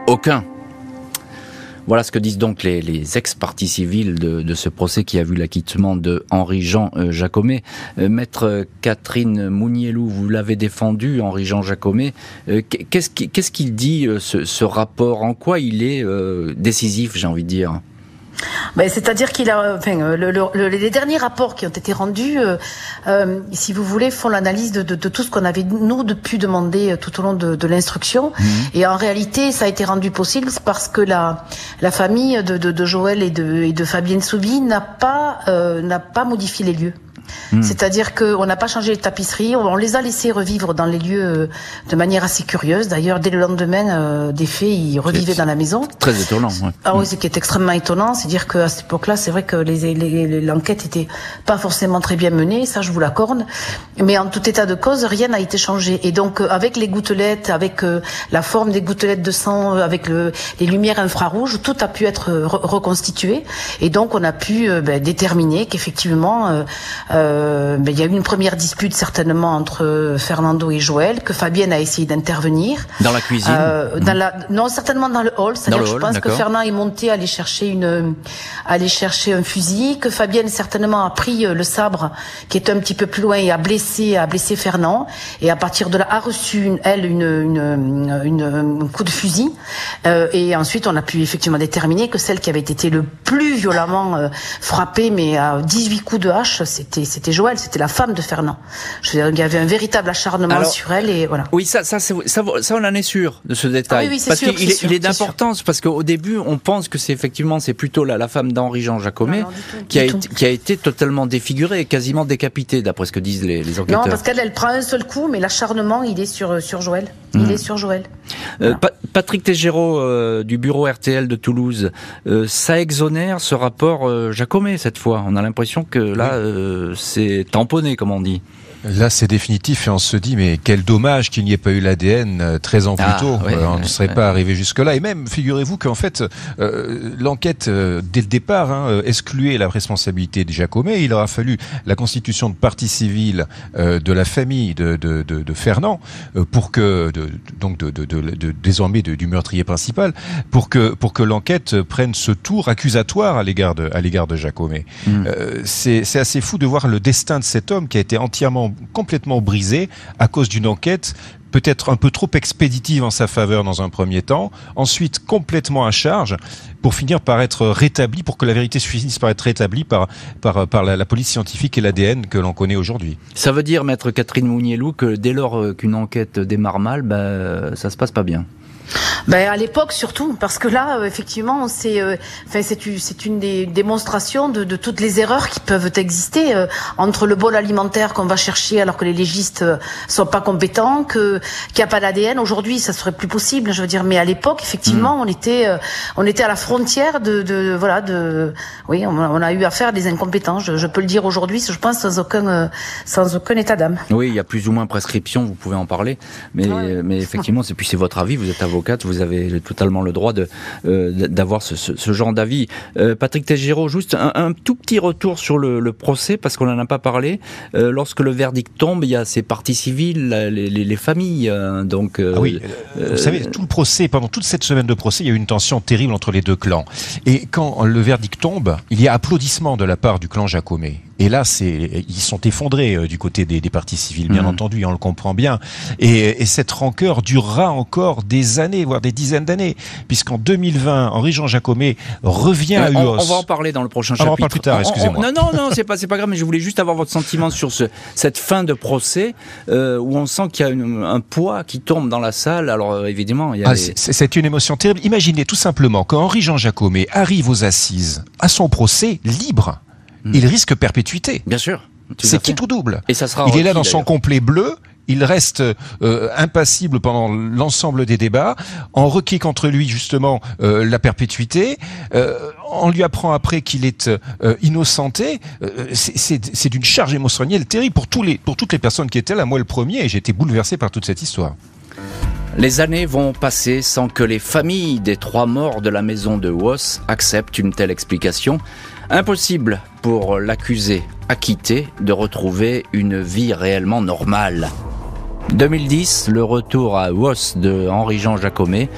aucun. Voilà ce que disent donc les, ex-parties civiles de, ce procès qui a vu l'acquittement de Henri-Jean euh, Jacomet. Euh, maître Catherine Mounielou, vous l'avez défendu, Henri-Jean Jacomet. Euh, qu'est-ce qu'il dit, ce, rapport? En quoi il est décisif, j'ai envie de dire? Ben, C'est-à-dire qu'il a, enfin, le, les derniers rapports qui ont été rendus, euh, euh, si vous voulez, font l'analyse de, de, de, tout ce qu'on avait nous depuis demandé euh, tout au long de, de l'instruction. Mhm. Et en réalité, ça a été rendu possible parce que la, la famille de, de, Joël et de, et de Fabienne Soubi n'a pas, euh, n'a pas modifié les lieux. Hmm. C'est-à-dire qu'on n'a pas changé les tapisseries, on les a laissés revivre dans les lieux euh, de manière assez curieuse. D'ailleurs, dès le lendemain euh, des faits, ils revivaient dans la maison. Très étonnant. Ouais. Ah oui, hmm. ce qui est extrêmement étonnant, c'est dire qu'à cette époque-là, c'est vrai que les, l'enquête était pas forcément très bien menée, ça je vous l'accorde. Mais en tout état de cause, rien n'a été changé. Et donc, euh, avec les gouttelettes, avec la forme des gouttelettes de sang, avec le, les lumières infrarouges, tout a pu être reconstitué. Et donc, on a pu ben, déterminer qu'effectivement, euh, il y a eu une première dispute certainement entre Fernando et Joël, que Fabienne a essayé d'intervenir. Dans la cuisine euh, dans la, Non, certainement dans le hall. C'est-à-dire je pense que Fernand est monté aller chercher une, aller chercher un fusil, que Fabienne certainement a pris euh, le sabre qui est un petit peu plus loin et a blessé, a blessé Fernand. Et à partir de là, a reçu une, elle une, une, une, un coup de fusil. Euh, et ensuite, on a pu effectivement déterminer que celle qui avait été le plus violemment euh, frappée, mais à 18 coups de hache, c'était c'était Joël, c'était la femme de Fernand. Je veux dire, il y avait un véritable acharnement sur elle et voilà. Oui, ça, ça, ça, ça, on en est sûr de ce détail. Ah oui, parce qu'il est, il est d'importance parce qu'au début, on pense que c'est effectivement c'est plutôt la, la femme d'Henri Jean Jacomet qui a, été, qui a été totalement défigurée, quasiment décapitée, d'après ce que disent les, les enquêteurs. Non, parce qu'elle, elle prend un seul coup, mais l'acharnement, il est sur sur Joël. Il hmm. est sur Joël. Euh, Patrick Tégéraud euh, du bureau RTL de Toulouse, euh, ça exonère ce rapport euh, Jacomet cette fois. On a l'impression que là, c'est tamponné, comme on dit. Là, c'est définitif et on se dit, mais quel dommage qu'il n'y ait pas eu l'ADN 13 ans plus ah, tôt. on ne serait pas arrivé jusque-là. Et même, figurez-vous qu'en fait, l'enquête, dès le départ, hein, excluait la responsabilité de Jacomet. Il aura fallu la constitution de partie civile de la famille de, de, de, de Fernand pour que, donc de, désormais du meurtrier principal, pour que pour que l'enquête prenne ce tour accusatoire à l'égard de à l'égard de Jacomet. Hmm. Euh, c'est c'est assez fou de voir le destin de cet homme qui a été entièrement complètement brisé à cause d'une enquête peut-être un peu trop expéditive en sa faveur dans un premier temps, ensuite complètement à charge, pour finir par être rétabli, pour que la vérité finisse par être rétablie par, la, police scientifique et l'ADN que l'on connaît aujourd'hui. Ça veut dire, maître Catherine Mounielou, que dès lors qu'une enquête démarre mal, ben, ça se passe pas bien ben, à l'époque surtout, parce que là, euh, effectivement, c'est euh, c'est une des démonstrations de, de, toutes les erreurs qui peuvent exister euh, entre le bol alimentaire qu'on va chercher alors que les légistes sont pas compétents, que qu'il n'y a pas d'ADN. Aujourd'hui, ça serait plus possible, je veux dire. Mais à l'époque, effectivement, mm. on était on était à la frontière de, de voilà de oui, on, a eu affaire à des incompétents. Je, je peux le dire aujourd'hui, je pense sans aucun sans aucun état d'âme. Oui, il y a plus ou moins prescription. Vous pouvez en parler, mais mais effectivement, c'est puis c'est votre avis. Vous êtes avocate, vous avez totalement le droit euh, d'avoir ce, ce, genre d'avis. Euh, Patrick Tégéraud, juste un, tout petit retour sur le, le procès parce qu'on n'en a pas parlé. Euh, lorsque le verdict tombe, il y a ces parties civiles, les, les, les familles. Hein, donc, ah oui, vous savez, tout le procès, pendant toute cette semaine de procès, il y a eu une tension terrible entre les deux clans. Et quand le verdict tombe, il y a applaudissement de la part du clan Jacomet. Et là, c'est ils sont effondrés euh, du côté des, des partis civils, bien mmh. entendu, on le comprend bien. Et, et, cette rancœur durera encore des années, voire des dizaines d'années, puisqu'en 2020, Henri-Jean Jacomet revient à UOS. On, va en parler dans le prochain chapitre. On en parle plus tard, excusez-moi. Non, non, non, c'est pas, c'est pas grave, mais je voulais juste avoir votre sentiment sur ce, cette fin de procès euh, où on sent qu'il y a une, un poids qui tombe dans la salle. Alors euh, évidemment, il y a ah, c'est une émotion terrible. Imaginez tout simplement quand Henri-Jean Jacomet arrive aux assises à son procès libre il risque perpétuité. Bien sûr. C'est qui tout double. Et ça sera il est là dans son complet bleu il reste euh, impassible pendant l'ensemble des débats. On requiert contre lui justement euh, la perpétuité. Euh, on lui apprend après qu'il est innocenté. C'est d'une charge émotionnelle terrible pour tous les pour toutes les personnes qui étaient là. Moi le premier, et j'ai été bouleversé par toute cette histoire. Les années vont passer sans que les familles des trois morts de la maison de Woss acceptent une telle explication. Impossible pour l'accusé acquitté de retrouver une vie réellement normale. 2010, le retour à Woss de Henri-Jean Jacomet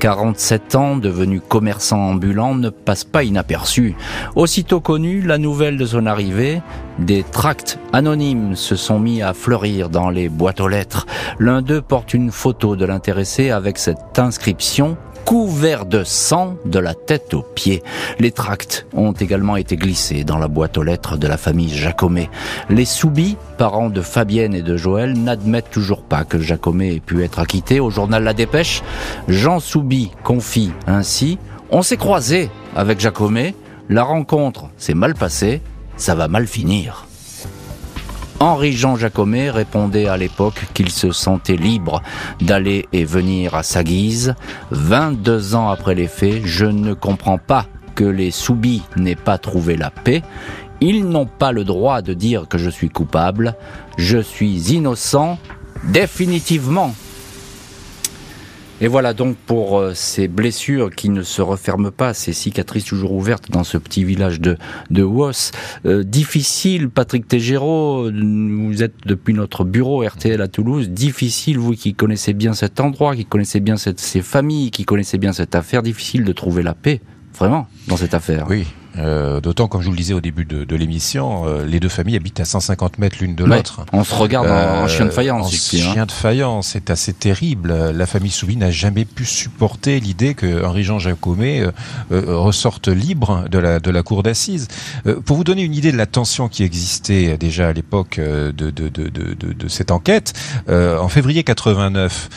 47 ans, devenu commerçant ambulant, ne passe pas inaperçu. Aussitôt connu la nouvelle de son arrivée, des tracts anonymes se sont mis à fleurir dans les boîtes aux lettres. L'un d'eux porte une photo de l'intéressé avec cette inscription couvert de sang de la tête aux pieds. Les tracts ont également été glissés dans la boîte aux lettres de la famille Jacomet. Les Soubis, parents de Fabienne et de Joël, n'admettent toujours pas que Jacomet ait pu être acquitté. Au journal La Dépêche, Jean Soubi confie ainsi On s'est croisé avec Jacomet, la rencontre s'est mal passée, ça va mal finir. Henri-Jean Jacomet répondait à l'époque qu'il se sentait libre d'aller et venir à sa guise. 22 ans après les faits, je ne comprends pas que les soubis n'aient pas trouvé la paix. Ils n'ont pas le droit de dire que je suis coupable. Je suis innocent définitivement. Et voilà donc pour euh, ces blessures qui ne se referment pas, ces cicatrices toujours ouvertes dans ce petit village de, de Wos. Euh, difficile, Patrick Tégéraud, vous êtes depuis notre bureau RTL à Toulouse, difficile, vous qui connaissez bien cet endroit, qui connaissez bien ces familles, qui connaissez bien cette affaire, difficile de trouver la paix, vraiment, dans cette affaire. Oui, euh, D'autant, comme je vous le disais au début de, de l'émission, euh, les deux familles habitent à 150 mètres l'une de l'autre. on se regarde en, chien de euh, faïence. En hein. chien de faïence, c'est assez terrible. La famille Soubi n'a jamais pu supporter l'idée que Henri-Jean Jacomet euh, ressorte libre de la, de la cour d'assises. pour vous donner une idée de la tension qui existait déjà à l'époque de, de, de, de, de cette enquête, en février 89,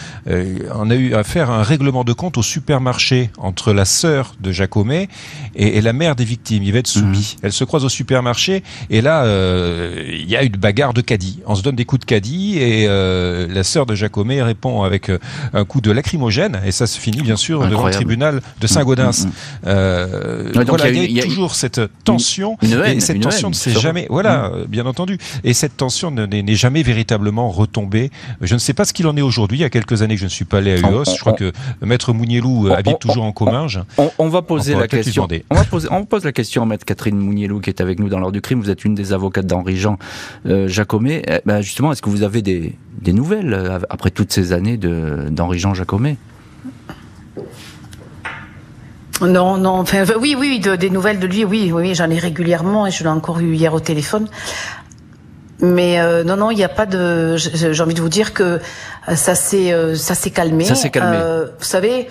on a eu à faire un règlement de compte au supermarché entre la sœur de Jacomet et, et la mère des victimes Yvette Soubi. Mhm. Elle se croise au supermarché et là, euh, il y a une bagarre de caddie. On se donne des coups de caddie et euh, la sœur de Jacomet répond avec euh, un coup de lacrymogène et ça se finit bien sûr devant le tribunal de Saint-Gaudens. Voilà, il y, a, toujours cette tension et cette tension ne s'est jamais, voilà, bien entendu, et cette tension n'est jamais véritablement retombée. Je ne sais pas ce qu'il en est aujourd'hui. Il y a quelques années que je ne suis pas allé à UOS. Je crois que Maître Mounielou habite toujours en Comminges. On, va poser la question. On va poser, on pose la question à Maître Catherine Mounielou qui est avec nous dans l'heure du crime. Vous êtes une des avocates d'Henri-Jean euh, Jacomet. Eh ben, justement, est-ce que vous avez des, nouvelles euh, après toutes ces années d'Henri-Jean Jacomet non, non, enfin, oui, oui, des nouvelles de lui, oui, oui, j'en ai régulièrement et je l'ai encore eu hier au téléphone. Mais euh, non, non, il n'y a pas de. J'ai envie de vous dire que ça s'est, ça s'est calmé. Ça s'est calmé. vous savez,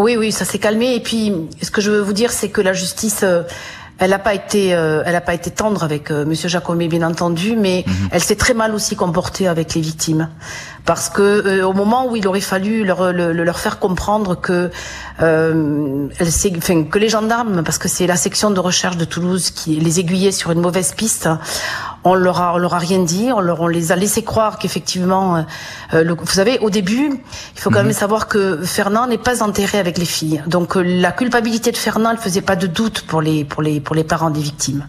oui, oui, ça s'est calmé. Et puis, ce que je veux vous dire, c'est que la justice, euh, elle n'a pas été, euh, elle a pas été tendre avec euh, Monsieur Jacomet, bien entendu, mais mhm. elle s'est très mal aussi comportée avec les victimes, parce que au moment où il aurait fallu leur, leur faire comprendre que, elle enfin, que les gendarmes, parce que c'est la section de recherche de Toulouse qui les aiguillait sur une mauvaise piste, on leur a, on leur a rien dit, on leur on les a laissé croire qu'effectivement, euh, euh vous savez, au début, il faut quand même mhm. savoir que Fernand n'est pas enterré avec les filles. Donc euh, la culpabilité de Fernand, elle faisait pas de doute pour les pour les pour les parents des victimes.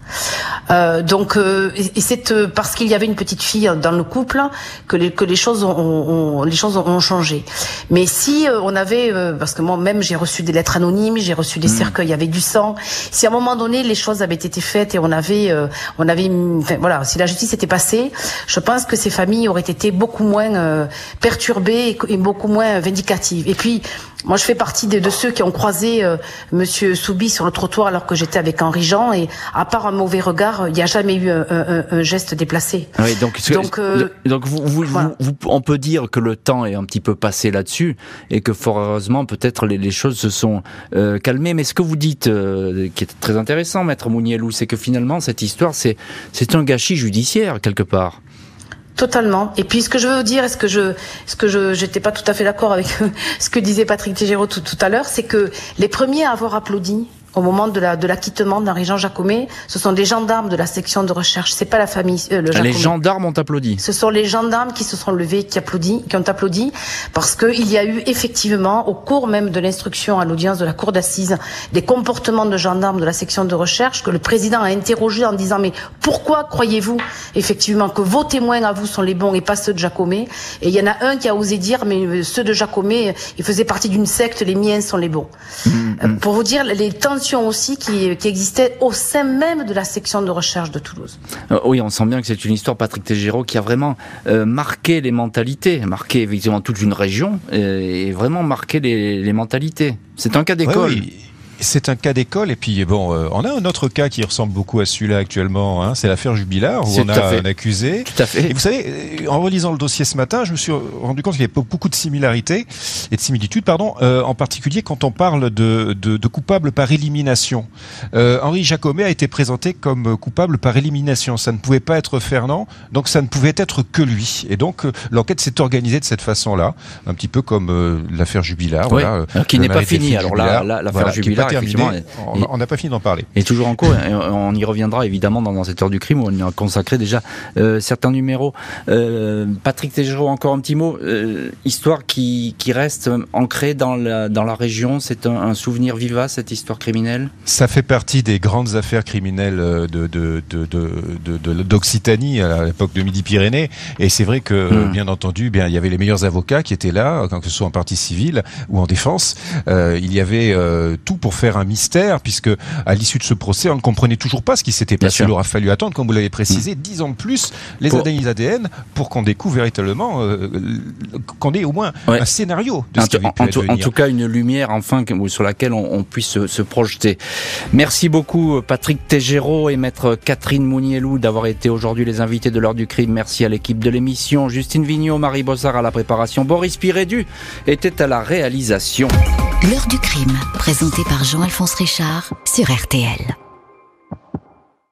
Euh, donc euh, et c'est parce qu'il y avait une petite fille dans le couple que les que les choses ont, ont les choses ont changé. Mais si on avait, parce que moi même j'ai reçu des lettres anonymes, j'ai reçu des mhm. cercueils avec du sang. Si à un moment donné les choses avaient été faites et on avait on avait, enfin, voilà si la justice était passée, je pense que ces familles auraient été beaucoup moins euh, perturbées et, beaucoup moins vindicatives. Et puis, moi, je fais partie de, ceux qui ont croisé euh, Monsieur Soubi sur le trottoir alors que j'étais avec Henri Et à part un mauvais regard, il n'y a jamais eu un, geste déplacé. Oui, donc, donc, euh, donc vous, on peut dire que le temps est un petit peu passé là-dessus, et que fort heureusement, peut-être les, choses se sont calmées. Mais ce que vous dites, qui est très intéressant, Maître Mounielou, c'est que finalement, cette histoire, c'est c'est un gâchis judiciaire quelque part. Totalement. Et puis ce que je veux dire, est-ce que je, ce que je, j'étais pas tout à fait d'accord avec ce que disait Patrick Tégéraud tout, tout à l'heure, c'est que les premiers à avoir applaudi au moment de la de l'acquittement d'Henri-Jean Jacomet. Ce sont des gendarmes de la section de recherche. C'est pas la famille. Euh, le les gendarmes ont applaudi. Ce sont les gendarmes qui se sont levés, qui applaudissent, qui ont applaudi, parce qu'il y a eu effectivement, au cours même de l'instruction à l'audience de la cour d'assises, des comportements de gendarmes de la section de recherche que le président a interrogé en disant mais pourquoi croyez-vous effectivement que vos témoins à vous sont les bons et pas ceux de Jacomet Et il y en a un qui a osé dire mais euh, ceux de Jacomet, ils faisaient partie d'une secte, les miens sont les bons. Mmh, mmh. Pour vous dire les aussi qui, qui existait au sein même de la section de recherche de Toulouse. Euh, oui, on sent bien que c'est une histoire, Patrick Tégéraud, qui a vraiment euh, marqué les mentalités, marqué évidemment toute une région euh, et vraiment marqué les, les mentalités. C'est un cas d'école. oui c'est un cas d'école et puis bon, euh, on a un autre cas qui ressemble beaucoup à celui-là actuellement. Hein, c'est l'affaire Jubilard où on a un accusé. Tout à fait. Et vous savez, euh, en relisant le dossier ce matin, je me suis rendu compte qu'il y avait beaucoup de similarités et de similitudes, pardon, euh, en particulier quand on parle de, de, de coupable par élimination. Henri Jacomet a été présenté comme coupable par élimination. Ça ne pouvait pas être Fernand, donc ça ne pouvait être que lui. Et donc l'enquête s'est organisée de cette façon-là, un petit peu comme l'affaire Jubilard, voilà, qui n'est pas finie. Alors là, l'affaire Jubilard on n'a pas fini d'en parler. Et toujours en cours. on y reviendra évidemment dans, cette heure du crime où on y a consacré déjà euh, certains numéros. Euh, Patrick Tégéraud, encore un petit mot. Euh, histoire qui, reste ancrée dans la, dans la région. C'est un, souvenir vivace, cette histoire criminelle? Ça fait partie des grandes affaires criminelles de, d'Occitanie de, de, à l'époque de Midi-Pyrénées. Et c'est vrai que, hmm. bien entendu, bien, il y avait les meilleurs avocats qui étaient là, que ce soit en partie civile ou en défense. il y avait tout pour faire un mystère, puisque à l'issue de ce procès, on ne comprenait toujours pas ce qui s'était passé. Il aura fallu attendre, comme vous l'avez précisé, mm. dix ans de plus les analyses ADN pour qu'on découvre véritablement, euh, qu'on ait au moins un scénario de ce qui avait pu en, tout cas, une lumière enfin sur laquelle on, puisse se, projeter. Merci beaucoup Patrick Tégéraud et maître Catherine Mounielou d'avoir été aujourd'hui les invités de l'heure du crime. Merci à l'équipe de l'émission. Justine Vignot, Marie Bossard à la préparation. Boris Pirédu était à la réalisation. L'heure du crime, présenté Jean-Alphonse Richard sur RTL.